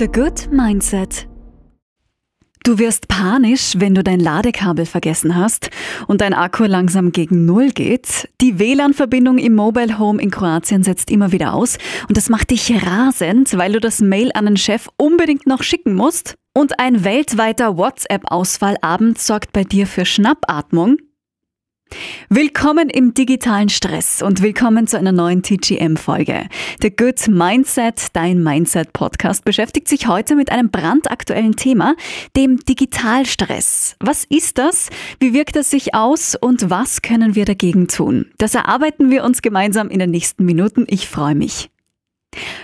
The Good Mindset. Du wirst panisch, wenn du dein Ladekabel vergessen hast und dein Akku langsam gegen Null geht. Die WLAN-Verbindung im Mobile Home in Kroatien setzt immer wieder aus und das macht dich rasend, weil du das Mail an den Chef unbedingt noch schicken musst. Und ein weltweiter WhatsApp-Ausfall abends sorgt bei dir für Schnappatmung. Willkommen im digitalen Stress und willkommen zu einer neuen TGM-Folge. The Good Mindset, dein Mindset-Podcast, beschäftigt sich heute mit einem brandaktuellen Thema, dem Digitalstress. Was ist das? Wie wirkt es sich aus und was können wir dagegen tun? Das erarbeiten wir uns gemeinsam in den nächsten Minuten. Ich freue mich.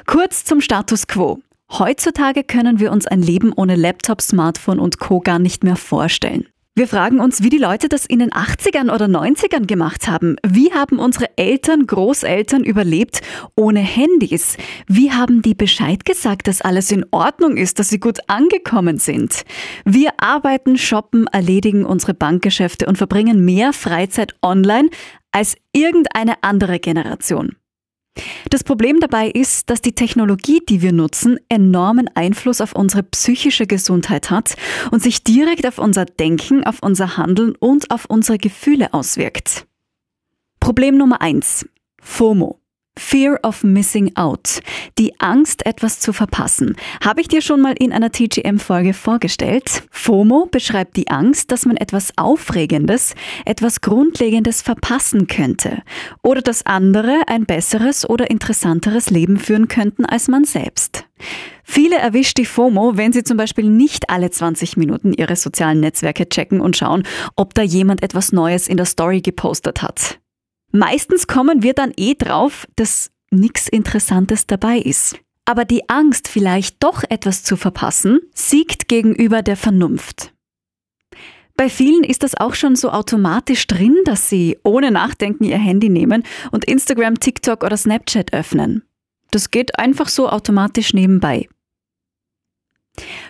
Kurz zum Status quo. Heutzutage können wir uns ein Leben ohne Laptop, Smartphone und Co gar nicht mehr vorstellen. Wir fragen uns, wie die Leute das in den 80ern oder 90ern gemacht haben. Wie haben unsere Eltern, Großeltern überlebt ohne Handys? Wie haben die Bescheid gesagt, dass alles in Ordnung ist, dass sie gut angekommen sind? Wir arbeiten, shoppen, erledigen unsere Bankgeschäfte und verbringen mehr Freizeit online als irgendeine andere Generation. Das Problem dabei ist, dass die Technologie, die wir nutzen, enormen Einfluss auf unsere psychische Gesundheit hat und sich direkt auf unser Denken, auf unser Handeln und auf unsere Gefühle auswirkt. Problem Nummer eins: FOMO. Fear of Missing Out. Die Angst, etwas zu verpassen. Habe ich dir schon mal in einer TGM-Folge vorgestellt. FOMO beschreibt die Angst, dass man etwas Aufregendes, etwas Grundlegendes verpassen könnte. Oder dass andere ein besseres oder interessanteres Leben führen könnten als man selbst. Viele erwischt die FOMO, wenn sie zum Beispiel nicht alle 20 Minuten ihre sozialen Netzwerke checken und schauen, ob da jemand etwas Neues in der Story gepostet hat. Meistens kommen wir dann eh drauf, dass nichts Interessantes dabei ist. Aber die Angst, vielleicht doch etwas zu verpassen, siegt gegenüber der Vernunft. Bei vielen ist das auch schon so automatisch drin, dass sie ohne Nachdenken ihr Handy nehmen und Instagram, TikTok oder Snapchat öffnen. Das geht einfach so automatisch nebenbei.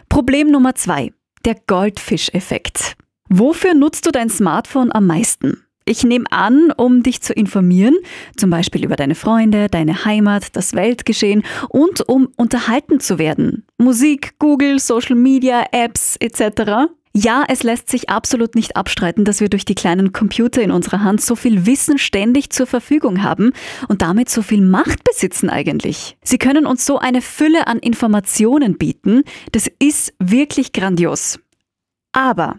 Problem Nummer zwei: Der Goldfischeffekt. Wofür nutzt du dein Smartphone am meisten? Ich nehme an, um dich zu informieren, zum Beispiel über deine Freunde, deine Heimat, das Weltgeschehen und um unterhalten zu werden. Musik, Google, Social Media, Apps etc. Ja, es lässt sich absolut nicht abstreiten, dass wir durch die kleinen Computer in unserer Hand so viel Wissen ständig zur Verfügung haben und damit so viel Macht besitzen eigentlich. Sie können uns so eine Fülle an Informationen bieten, das ist wirklich grandios. Aber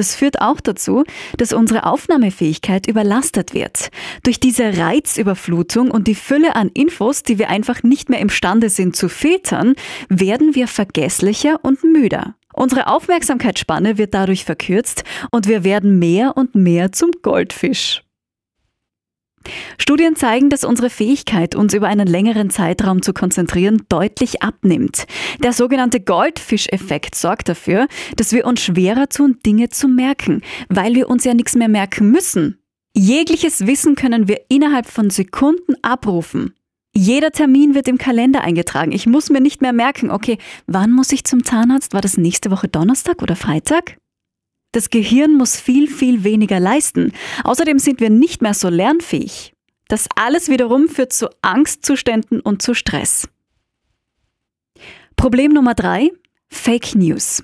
das führt auch dazu, dass unsere Aufnahmefähigkeit überlastet wird. Durch diese Reizüberflutung und die Fülle an Infos, die wir einfach nicht mehr imstande sind zu filtern, werden wir vergesslicher und müder. Unsere Aufmerksamkeitsspanne wird dadurch verkürzt und wir werden mehr und mehr zum Goldfisch. Studien zeigen, dass unsere Fähigkeit, uns über einen längeren Zeitraum zu konzentrieren, deutlich abnimmt. Der sogenannte Goldfischeffekt sorgt dafür, dass wir uns schwerer tun, Dinge zu merken, weil wir uns ja nichts mehr merken müssen. Jegliches Wissen können wir innerhalb von Sekunden abrufen. Jeder Termin wird im Kalender eingetragen. Ich muss mir nicht mehr merken, okay, wann muss ich zum Zahnarzt? War das nächste Woche Donnerstag oder Freitag? Das Gehirn muss viel, viel weniger leisten. Außerdem sind wir nicht mehr so lernfähig. Das alles wiederum führt zu Angstzuständen und zu Stress. Problem Nummer drei: Fake News.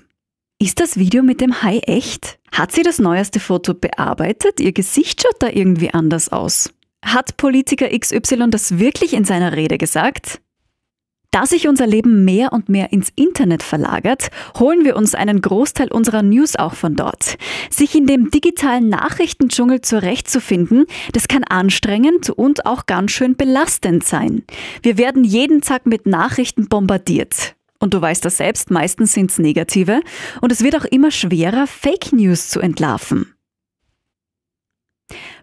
Ist das Video mit dem Hai echt? Hat sie das neueste Foto bearbeitet? Ihr Gesicht schaut da irgendwie anders aus. Hat Politiker XY das wirklich in seiner Rede gesagt? Da sich unser Leben mehr und mehr ins Internet verlagert, holen wir uns einen Großteil unserer News auch von dort. Sich in dem digitalen Nachrichtendschungel zurechtzufinden, das kann anstrengend und auch ganz schön belastend sein. Wir werden jeden Tag mit Nachrichten bombardiert. Und du weißt das selbst, meistens sind es negative. Und es wird auch immer schwerer, Fake News zu entlarven.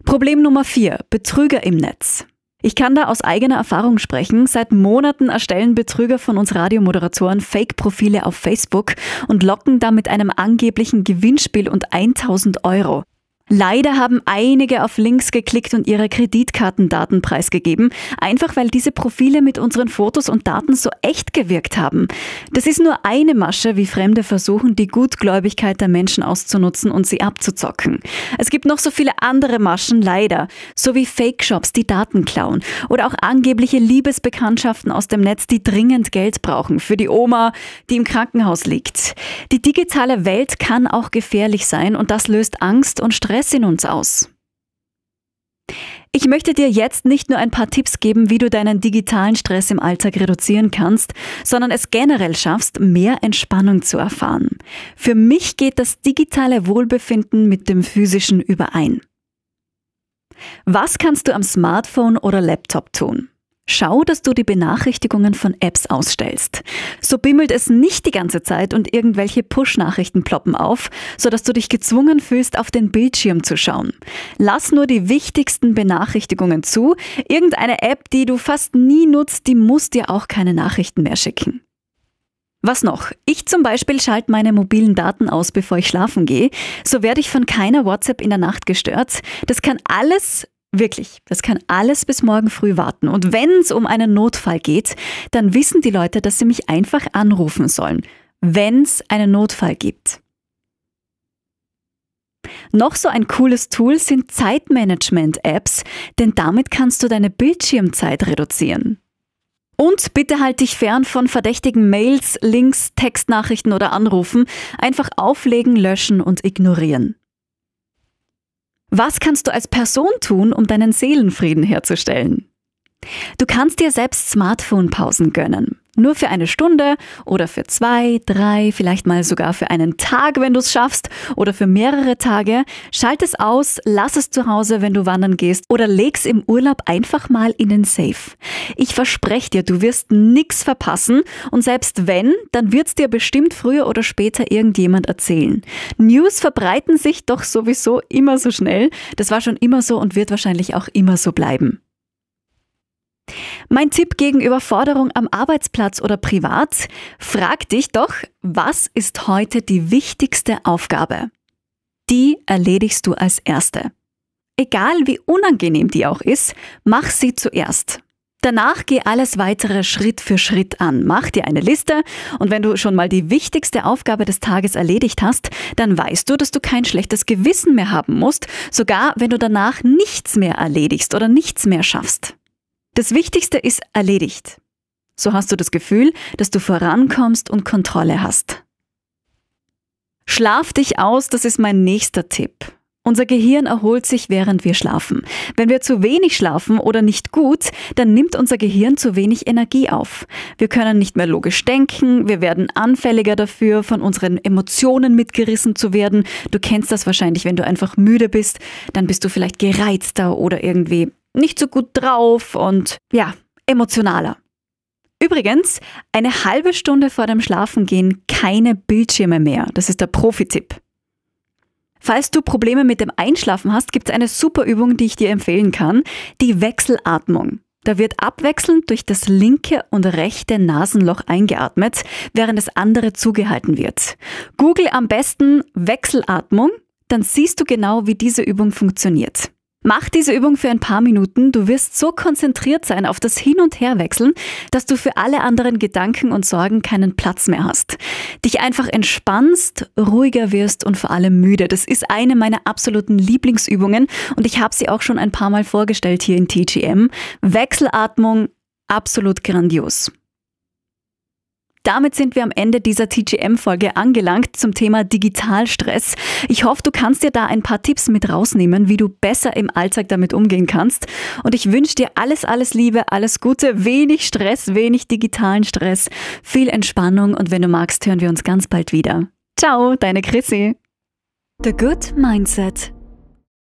Problem Nummer 4. Betrüger im Netz. Ich kann da aus eigener Erfahrung sprechen. Seit Monaten erstellen Betrüger von uns Radiomoderatoren Fake-Profile auf Facebook und locken da mit einem angeblichen Gewinnspiel und 1000 Euro. Leider haben einige auf Links geklickt und ihre Kreditkartendaten preisgegeben, einfach weil diese Profile mit unseren Fotos und Daten so echt gewirkt haben. Das ist nur eine Masche, wie Fremde versuchen, die Gutgläubigkeit der Menschen auszunutzen und sie abzuzocken. Es gibt noch so viele andere Maschen, leider, so wie Fake-Shops, die Daten klauen oder auch angebliche Liebesbekanntschaften aus dem Netz, die dringend Geld brauchen für die Oma, die im Krankenhaus liegt. Die digitale Welt kann auch gefährlich sein und das löst Angst und Stress Stress in uns aus? Ich möchte dir jetzt nicht nur ein paar Tipps geben, wie du deinen digitalen Stress im Alltag reduzieren kannst, sondern es generell schaffst, mehr Entspannung zu erfahren. Für mich geht das digitale Wohlbefinden mit dem physischen überein. Was kannst du am Smartphone oder Laptop tun? Schau, dass du die Benachrichtigungen von Apps ausstellst. So bimmelt es nicht die ganze Zeit und irgendwelche Push-Nachrichten ploppen auf, sodass du dich gezwungen fühlst, auf den Bildschirm zu schauen. Lass nur die wichtigsten Benachrichtigungen zu. Irgendeine App, die du fast nie nutzt, die muss dir auch keine Nachrichten mehr schicken. Was noch? Ich zum Beispiel schalte meine mobilen Daten aus, bevor ich schlafen gehe. So werde ich von keiner WhatsApp in der Nacht gestört. Das kann alles Wirklich, das kann alles bis morgen früh warten. Und wenn es um einen Notfall geht, dann wissen die Leute, dass sie mich einfach anrufen sollen, wenn es einen Notfall gibt. Noch so ein cooles Tool sind Zeitmanagement-Apps, denn damit kannst du deine Bildschirmzeit reduzieren. Und bitte halt dich fern von verdächtigen Mails, Links, Textnachrichten oder Anrufen. Einfach auflegen, löschen und ignorieren. Was kannst du als Person tun, um deinen Seelenfrieden herzustellen? Du kannst dir selbst Smartphone-Pausen gönnen. Nur für eine Stunde oder für zwei, drei, vielleicht mal sogar für einen Tag, wenn du es schaffst, oder für mehrere Tage. Schalt es aus, lass es zu Hause, wenn du wandern gehst, oder leg's im Urlaub einfach mal in den Safe. Ich verspreche dir, du wirst nichts verpassen und selbst wenn, dann wird's dir bestimmt früher oder später irgendjemand erzählen. News verbreiten sich doch sowieso immer so schnell. Das war schon immer so und wird wahrscheinlich auch immer so bleiben. Mein Tipp gegen Überforderung am Arbeitsplatz oder privat, frag dich doch, was ist heute die wichtigste Aufgabe? Die erledigst du als erste. Egal wie unangenehm die auch ist, mach sie zuerst. Danach geh alles weitere Schritt für Schritt an. Mach dir eine Liste und wenn du schon mal die wichtigste Aufgabe des Tages erledigt hast, dann weißt du, dass du kein schlechtes Gewissen mehr haben musst, sogar wenn du danach nichts mehr erledigst oder nichts mehr schaffst. Das Wichtigste ist erledigt. So hast du das Gefühl, dass du vorankommst und Kontrolle hast. Schlaf dich aus, das ist mein nächster Tipp. Unser Gehirn erholt sich, während wir schlafen. Wenn wir zu wenig schlafen oder nicht gut, dann nimmt unser Gehirn zu wenig Energie auf. Wir können nicht mehr logisch denken, wir werden anfälliger dafür, von unseren Emotionen mitgerissen zu werden. Du kennst das wahrscheinlich, wenn du einfach müde bist, dann bist du vielleicht gereizter oder irgendwie nicht so gut drauf und ja, emotionaler. Übrigens, eine halbe Stunde vor dem Schlafengehen keine Bildschirme mehr. Das ist der Profi-Tipp. Falls du Probleme mit dem Einschlafen hast, gibt es eine super Übung, die ich dir empfehlen kann, die Wechselatmung. Da wird abwechselnd durch das linke und rechte Nasenloch eingeatmet, während das andere zugehalten wird. Google am besten Wechselatmung, dann siehst du genau, wie diese Übung funktioniert. Mach diese Übung für ein paar Minuten. Du wirst so konzentriert sein auf das Hin- und Herwechseln, dass du für alle anderen Gedanken und Sorgen keinen Platz mehr hast. Dich einfach entspannst, ruhiger wirst und vor allem müde. Das ist eine meiner absoluten Lieblingsübungen und ich habe sie auch schon ein paar Mal vorgestellt hier in TGM. Wechselatmung, absolut grandios. Damit sind wir am Ende dieser TGM-Folge angelangt zum Thema Digitalstress. Ich hoffe, du kannst dir da ein paar Tipps mit rausnehmen, wie du besser im Alltag damit umgehen kannst. Und ich wünsche dir alles, alles Liebe, alles Gute, wenig Stress, wenig digitalen Stress, viel Entspannung und wenn du magst, hören wir uns ganz bald wieder. Ciao, deine Chrissy. The Good Mindset